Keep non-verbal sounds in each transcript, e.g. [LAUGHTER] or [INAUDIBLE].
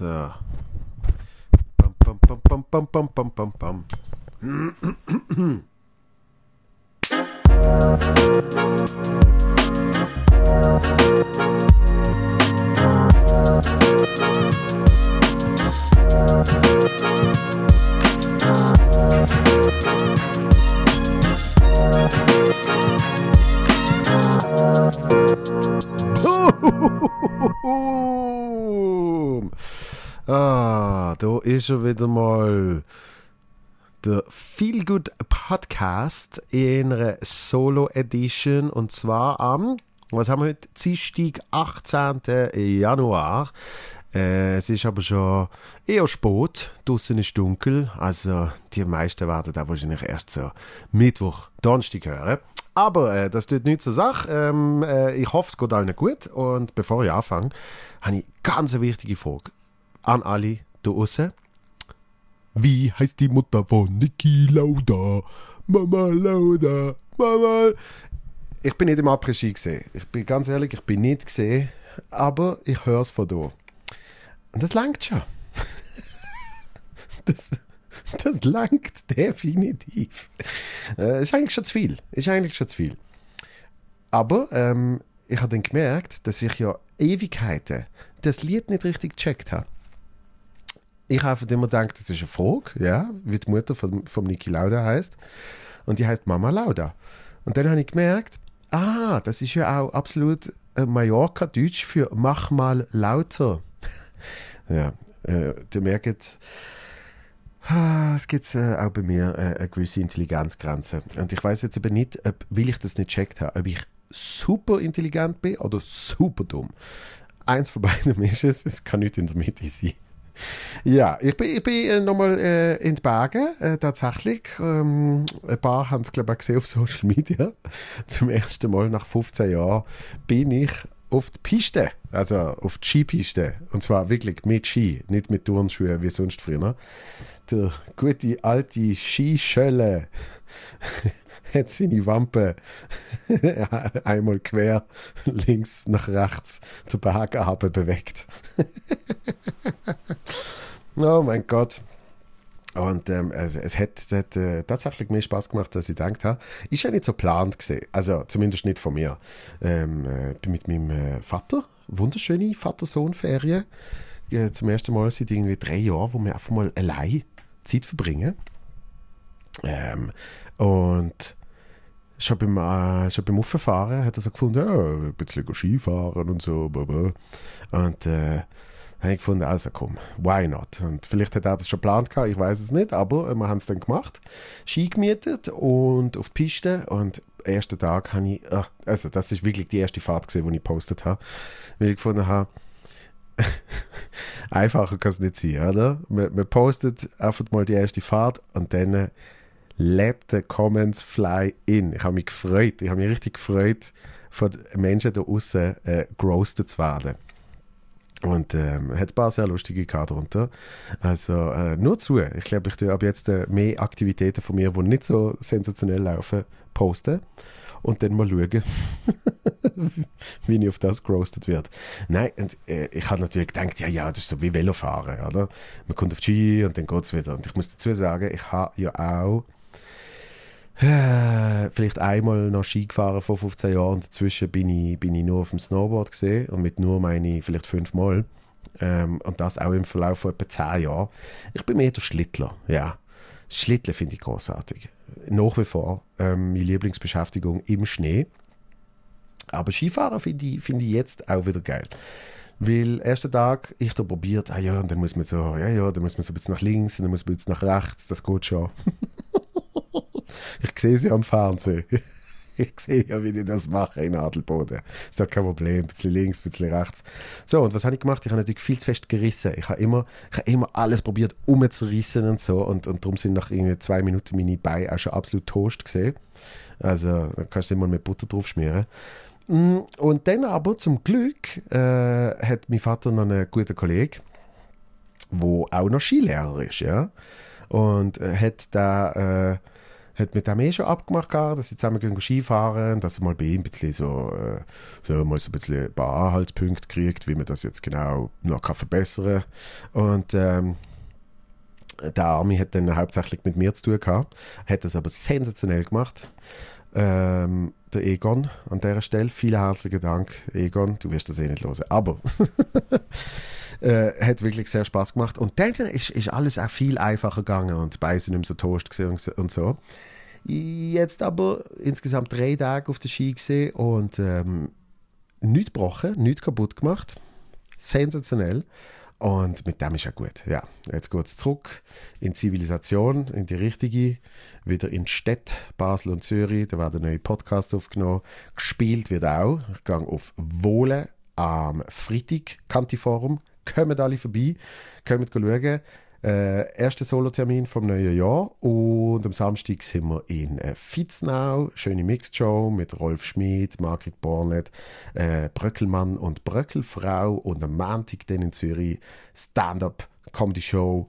let's uh bum bum bum bum bum bum bum bum bum. Ist er wieder mal. Der Feel Good Podcast in einer Solo Edition und zwar am, was haben wir heute? Dienstag, 18. Januar. Äh, es ist aber schon eher spät, draußen ist dunkel, also die meisten werden da wahrscheinlich erst so Mittwoch, Donnerstag hören. Aber äh, das tut nichts zur Sache. Ähm, äh, ich hoffe, es geht allen gut. Und bevor ich anfange, habe ich eine ganz wichtige Frage an alle da draußen. Wie heißt die Mutter von Niki Lauda? Mama Lauda, Mama. Ich bin nicht im Après-Ski gesehen. Ich bin ganz ehrlich, ich bin nicht gesehen, aber ich höre es von da. Und das langt schon. das, das langt definitiv. Äh, ist eigentlich schon zu viel. Ist eigentlich schon zu viel. Aber ähm, ich habe dann gemerkt, dass ich ja Ewigkeiten das Lied nicht richtig gecheckt habe. Ich habe immer gedacht, das ist eine Frage, ja, wie die Mutter von, von Niki Lauda heißt. Und die heißt Mama Lauda. Und dann habe ich gemerkt, ah, das ist ja auch absolut Mallorca-Deutsch für mach mal lauter. [LAUGHS] ja, äh, ihr merkt, ah, es gibt äh, auch bei mir äh, eine gewisse Intelligenzgrenze. Und ich weiß jetzt aber nicht, ob, weil ich das nicht checkt habe, ob ich super intelligent bin oder super dumm. Eins von beiden [LAUGHS] ist es, es kann nicht in der Mitte sein. Ja, ich bin, ich bin nochmal äh, in Bergen, äh, tatsächlich. Ähm, ein paar haben es, glaube ich, gesehen auf Social Media. [LAUGHS] Zum ersten Mal nach 15 Jahren bin ich auf die Piste, also auf die Skipiste. Und zwar wirklich mit Ski, nicht mit Turnschuhen wie sonst früher. Der gute alte Skischölle [LAUGHS] hat seine Wampe [LAUGHS] einmal quer links nach rechts zur Bergabe bewegt. [LAUGHS] oh mein Gott. Und ähm, es, es, hat, es hat äh, tatsächlich mehr Spaß gemacht, als ich gedacht habe. Ist ja nicht so geplant gesehen. Also zumindest nicht von mir. Ähm, äh, bin mit meinem äh, Vater, wunderschöne Vater-Sohn-Ferien. Äh, zum ersten Mal seit irgendwie drei Jahren, wo wir einfach mal allein Zeit verbringen. Ähm, und schon beim, äh, schon beim Auffahren hat er so gefunden, ja, ein bisschen Skifahren und so. Blablabla. Und äh, habe ich gefunden, also komm, why not? Und vielleicht hat er das schon geplant gehabt, ich weiß es nicht, aber wir haben es dann gemacht. Ski gemietet und auf die Piste und am ersten Tag habe ich, ach, also das ist wirklich die erste Fahrt gesehen, die ich gepostet habe, weil ich gefunden habe, [LAUGHS] einfacher kann es nicht sein, oder? Man, man postet einfach mal die erste Fahrt und dann let the comments fly in. Ich habe mich gefreut, ich habe mich richtig gefreut, von Menschen da außen äh, groasted zu werden. Und ähm, hat ein paar sehr lustige Karten drunter. Also äh, nur zu. Ich glaube, ich tue ab jetzt äh, mehr Aktivitäten von mir, die nicht so sensationell laufen, posten. Und dann mal schauen, [LAUGHS] wie ich auf das gerostet wird. Nein, und, äh, ich habe natürlich gedacht, ja, ja, das ist so wie Velofahren, oder? Man kommt auf die Ski und dann geht es wieder. Und ich muss dazu sagen, ich habe ja auch vielleicht einmal noch Ski gefahren vor 15 Jahren und dazwischen bin ich, bin ich nur auf dem Snowboard gesehen und mit nur meine ich vielleicht fünfmal. Ähm, und das auch im Verlauf von etwa 10 Jahren. Ich bin mehr der Schlittler, ja. Schlitteln finde ich großartig. Nach wie vor ähm, meine Lieblingsbeschäftigung im Schnee. Aber Skifahren finde ich, find ich jetzt auch wieder geil. Weil ersten Tag ich da probiert, ah ja, und dann muss man so, ja, ja, dann muss man so ein bisschen nach links, und dann muss man jetzt nach rechts, das geht schon. [LAUGHS] ich sehe sie am Fernsehen. [LAUGHS] Ich sehe ja, wie die das machen in Adelboden. Ist doch kein Problem. Ein bisschen links, ein bisschen rechts. So, und was habe ich gemacht? Ich habe natürlich viel zu fest gerissen. Ich habe immer, ich habe immer alles probiert, umzurissen und so. Und, und darum sind nach irgendwie zwei Minuten meine Beine auch schon absolut toast gesehen. Also, da kannst du immer mit Butter drauf schmieren. Mm, und dann aber zum Glück äh, hat mein Vater noch einen guten Kollegen, der auch noch Skilehrer ist, ja. Und äh, hat da äh, hat mit dem eh schon abgemacht, dass sie zusammen gehen Skifahren dass er mal bei ihm ein bisschen so, äh, mal so ein bisschen ein paar Anhaltspunkte kriegt, wie man das jetzt genau noch kann verbessern kann. Und ähm, der Army hat dann hauptsächlich mit mir zu tun gehabt, hat das aber sensationell gemacht. Ähm, der Egon an dieser Stelle, vielen herzlichen Dank, Egon, du wirst das eh nicht hören, aber [LAUGHS] äh, hat wirklich sehr Spaß gemacht und dann ist, ist alles auch viel einfacher gegangen und sind nicht mehr so toast und so. Jetzt aber insgesamt drei Tage auf der Ski gesehen und ähm, nichts gebrochen, nichts kaputt gemacht. Sensationell. Und mit dem ist ja gut. Ja, jetzt geht es zurück in die Zivilisation, in die richtige, wieder in die Städte, Basel und Zürich. Da werden neue Podcasts aufgenommen. Gespielt wird auch. Ich gehe auf Wohle am Freitag, Kantiforum. Kommt alle vorbei, kommt schauen. Äh, erster Solo-Termin vom neuen Jahr und am Samstag sind wir in äh, Fitznau, schöne Mixed-Show mit Rolf Schmid, Margrit Bornet, äh, Bröckelmann und Bröckelfrau und am Montag dann in Zürich Stand-Up-Comedy-Show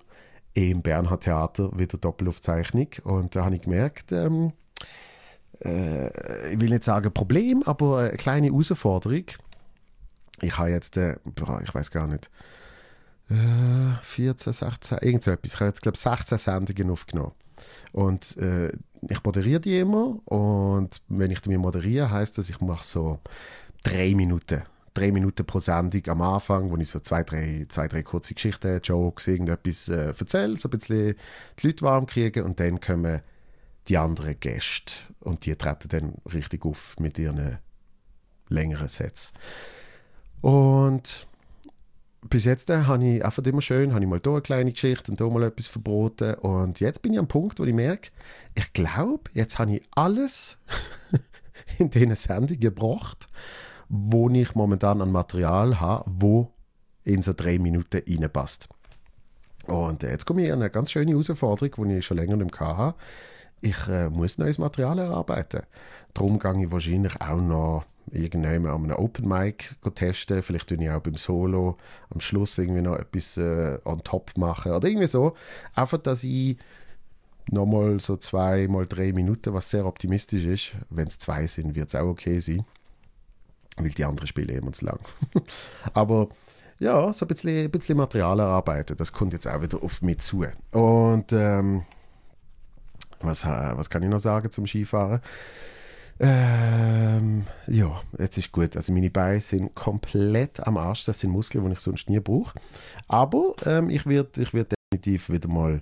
im Bernhard Theater, wieder Doppelaufzeichnung und da habe ich gemerkt, ähm, äh, ich will nicht sagen Problem, aber eine kleine Herausforderung. Ich habe jetzt, äh, ich weiß gar nicht, 14, 16, irgend so etwas. Ich habe jetzt, glaube ich, 16 Sendungen aufgenommen. Und äh, ich moderiere die immer. Und wenn ich die moderiere, heißt das, ich mache so drei Minuten. Drei Minuten pro Sendung am Anfang, wo ich so zwei, drei, zwei, drei kurze Geschichten, Jokes, irgendetwas äh, erzähle, so ein bisschen die Leute warm kriege und dann kommen die anderen Gäste und die treten dann richtig auf mit ihren längeren Sets. Und bis jetzt äh, habe ich einfach immer schön, habe ich mal hier eine kleine Geschichte und hier mal etwas verboten. Und jetzt bin ich am Punkt, wo ich merke, ich glaube, jetzt habe ich alles [LAUGHS] in diesen Sendungen gebracht, wo ich momentan an Material habe, wo in so drei Minuten reinpasst. Und jetzt komme ich an eine ganz schöne Herausforderung, die ich schon länger nicht hatte. Ich äh, muss neues Material erarbeiten. Darum gehe ich wahrscheinlich auch noch irgendwann an einem Open Mic testen. Vielleicht tue ich auch beim Solo am Schluss irgendwie noch etwas äh, on top machen oder irgendwie so. Einfach, dass ich nochmal so zwei mal drei Minuten, was sehr optimistisch ist. Wenn es zwei sind, wird es auch okay sein. Weil die anderen spielen immer zu lang. [LAUGHS] Aber ja, so ein bisschen, ein bisschen Material erarbeiten, das kommt jetzt auch wieder auf mich zu. Und ähm, was, äh, was kann ich noch sagen zum Skifahren? Ähm, ja, jetzt ist gut. Also meine Beine sind komplett am Arsch. Das sind Muskeln, die ich sonst nie brauche. Aber ähm, ich werde ich werd definitiv wieder mal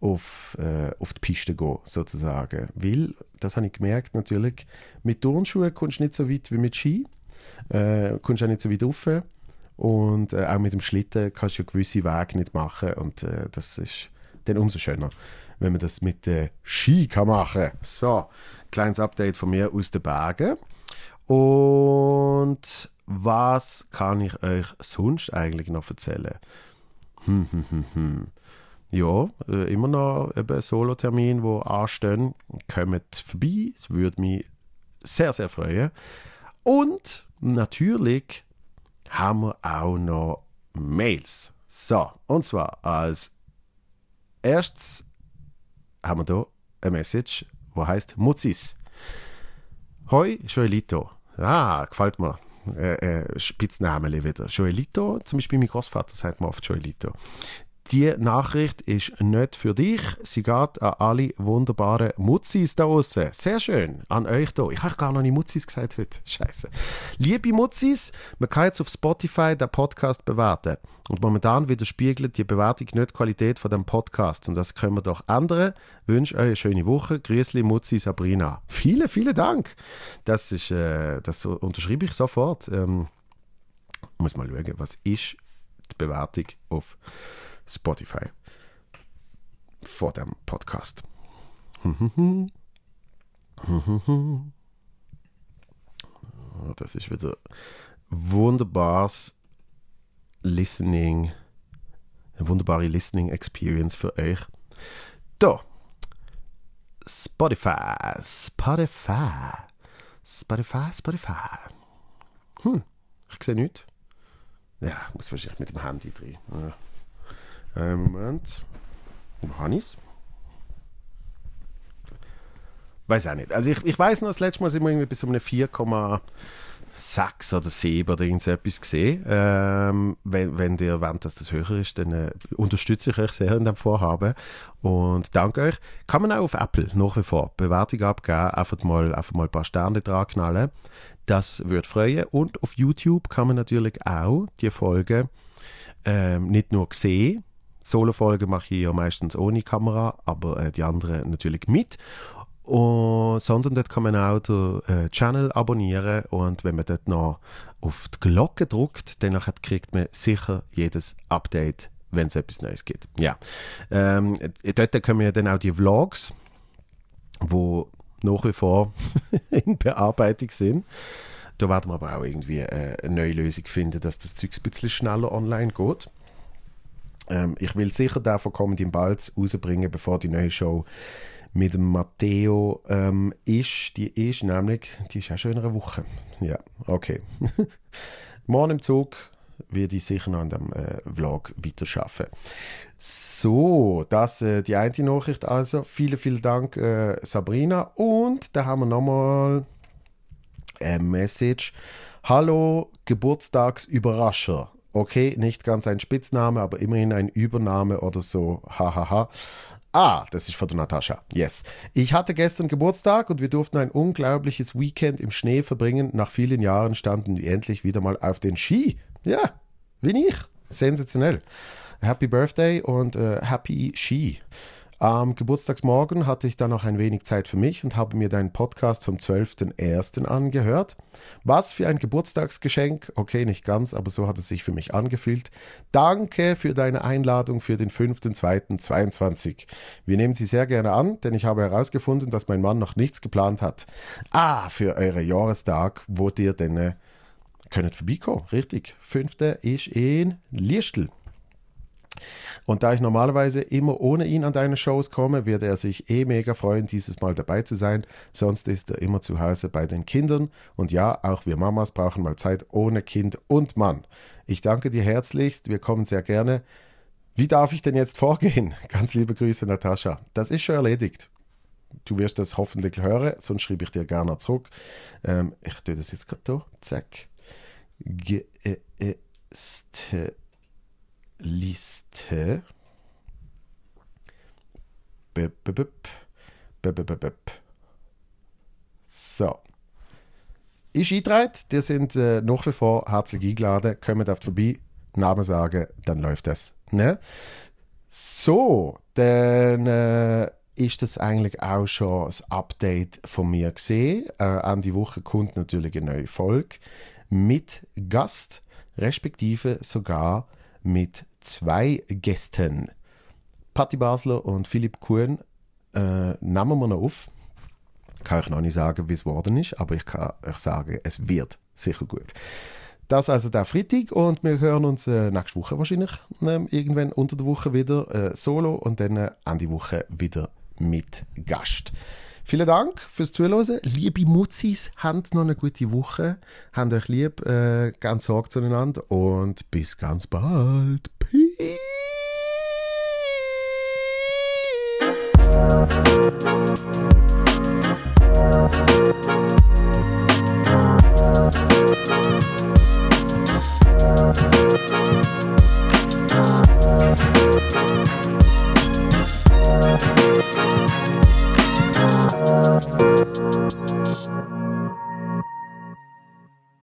auf, äh, auf die Piste gehen, sozusagen. Weil, das habe ich gemerkt natürlich, mit Turnschuhen kommst du nicht so weit wie mit Ski. Äh, kommst auch nicht so weit rauf. Und äh, auch mit dem Schlitten kannst du ja gewisse Wege nicht machen. Und äh, das ist dann umso schöner, wenn man das mit äh, Ski kann machen kann. So, kleines Update von mir aus den Bergen. Und was kann ich euch sonst eigentlich noch erzählen? Hm, hm, hm, hm. Ja, äh, immer noch eben Solo-Termin, wo anstehen. Kommt vorbei, es würde mich sehr, sehr freuen. Und natürlich haben wir auch noch Mails. So, und zwar als erstes haben wir hier eine Message wo heißt Mutzis. Hoi, Joelito. Ah, gefällt mir. Äh, äh, Spitzname wieder. Joelito, zum Beispiel mein Großvater sagt mir oft Joelito. Die Nachricht ist nicht für dich. Sie geht an alle wunderbaren Mutzis da draußen. Sehr schön. An euch da. Ich habe gar noch nicht Mutzis gesagt heute. Scheiße. Liebe Mutzis, man kann jetzt auf Spotify den Podcast bewerten. Und momentan widerspiegelt die Bewertung nicht die Qualität von dem Podcast. Und das können wir doch ändern. Ich wünsche euch eine schöne Woche. Grüßli, Mutzi, Sabrina. Vielen, vielen Dank. Das, ist, äh, das unterschreibe ich sofort. Ähm, muss mal schauen, was ist die Bewertung auf Spotify vor dem Podcast. [LAUGHS] Das ist wieder wunderbares Listening, eine wunderbare Listening Experience für euch. Da. Spotify, Spotify, Spotify, Spotify. Hm, ich sehe nichts. Ja, muss wahrscheinlich mit dem Handy drin. Ja. Äh, Moment. Wo habe Weiß auch nicht. Also ich, ich weiß noch, das letzte Mal sind wir irgendwie bis um eine 4,6 oder 7 oder irgend so etwas gesehen. Ähm, wenn, wenn ihr wollt, dass das höher ist, dann äh, unterstütze ich euch sehr in dem Vorhaben. Und danke euch. Kann man auch auf Apple nach wie vor Bewertung abgeben, einfach mal, einfach mal ein paar Sterne dran knallen. Das würde freuen. Und auf YouTube kann man natürlich auch die Folge ähm, nicht nur sehen, Solo-Folgen mache ich ja meistens ohne Kamera, aber äh, die anderen natürlich mit. Und, sondern dort kann man auch den äh, Channel abonnieren und wenn man dort noch auf die Glocke drückt, dann kriegt man sicher jedes Update, wenn es etwas Neues gibt. Ja, ähm, dort können wir dann auch die Vlogs, wo nach wie vor [LAUGHS] in Bearbeitung sind. Da werden wir aber auch irgendwie äh, eine neue Lösung finden, dass das Zeug ein bisschen schneller online geht. Ähm, ich will sicher davon kommen, den Balz rausbringen, bevor die neue Show mit Matteo ähm, ist. Die ist nämlich, die ist auch schon in einer Woche. Ja, okay. [LAUGHS] Morgen im Zug werde ich sicher noch an dem äh, Vlog weiterarbeiten. So, das äh, die eine Nachricht also. Vielen, vielen Dank, äh, Sabrina. Und da haben wir nochmal eine Message. Hallo, Geburtstagsüberrascher. Okay, nicht ganz ein Spitzname, aber immerhin ein Übername oder so. Hahaha. Ah, das ist von der Natascha. Yes. Ich hatte gestern Geburtstag und wir durften ein unglaubliches Weekend im Schnee verbringen. Nach vielen Jahren standen wir endlich wieder mal auf den Ski. Ja, wie ich. Sensationell. Happy Birthday und äh, Happy Ski. Am Geburtstagsmorgen hatte ich dann noch ein wenig Zeit für mich und habe mir deinen Podcast vom 12.01. angehört. Was für ein Geburtstagsgeschenk. Okay, nicht ganz, aber so hat es sich für mich angefühlt. Danke für deine Einladung für den 5.02.22. Wir nehmen sie sehr gerne an, denn ich habe herausgefunden, dass mein Mann noch nichts geplant hat. Ah, für eure Jahrestag, wo ihr denn äh, könnt vorbeikommen. Richtig. Fünfte ist in Liestl. Und da ich normalerweise immer ohne ihn an deine Shows komme, wird er sich eh mega freuen, dieses Mal dabei zu sein. Sonst ist er immer zu Hause bei den Kindern. Und ja, auch wir Mamas brauchen mal Zeit ohne Kind und Mann. Ich danke dir herzlichst. Wir kommen sehr gerne. Wie darf ich denn jetzt vorgehen? [LAUGHS] Ganz liebe Grüße, Natascha. Das ist schon erledigt. Du wirst das hoffentlich hören, sonst schreibe ich dir gerne zurück. Ähm, ich tue das jetzt gerade hier. Zack. Gäste. Liste. So. Ist eingetragen, die sind äh, nach wie vor herzlich eingeladen, kommen auf vorbei, Namen sagen, dann läuft das. Ne? So, dann äh, ist das eigentlich auch schon das Update von mir gesehen. Äh, an die Woche kommt natürlich eine neue Folge mit Gast, respektive sogar mit zwei Gästen. Patti Basler und Philipp Kuhn äh, nehmen wir noch auf. Kann ich noch nicht sagen, wie es geworden ist, aber ich kann euch sagen, es wird sicher gut. Das also der Freitag und wir hören uns äh, nächste Woche wahrscheinlich äh, irgendwann unter der Woche wieder äh, solo und dann äh, Ende Woche wieder mit Gast. Vielen Dank fürs Zuhören. Liebe Mutzis, habt noch eine gute Woche. Habt euch lieb, äh, ganz Sorge zueinander und bis ganz bald. Peace.